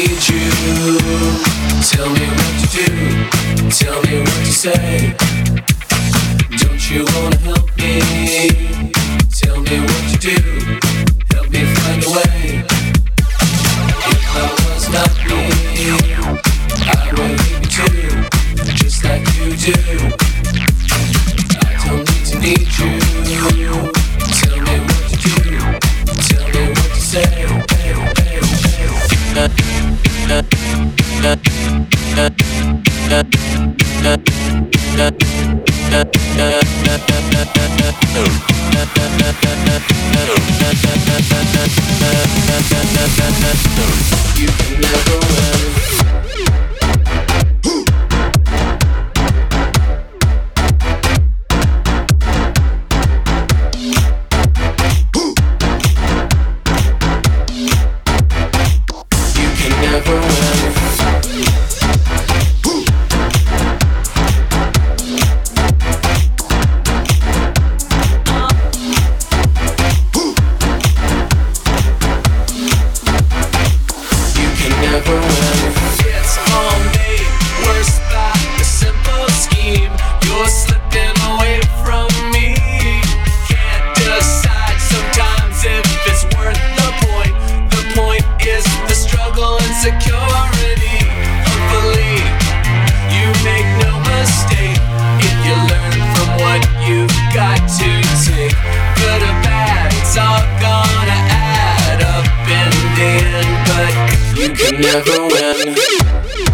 need you. Tell me what to do. Tell me what to say. Don't you wanna help me? Tell me what to do. Help me find a way. If I was not me, I would leave you too, just like you do. You worth the point. The point is the struggle and security. Hopefully, you make no mistake if you learn from what you've got to take. Good or bad, it's all gonna add up in the end, but you can never win.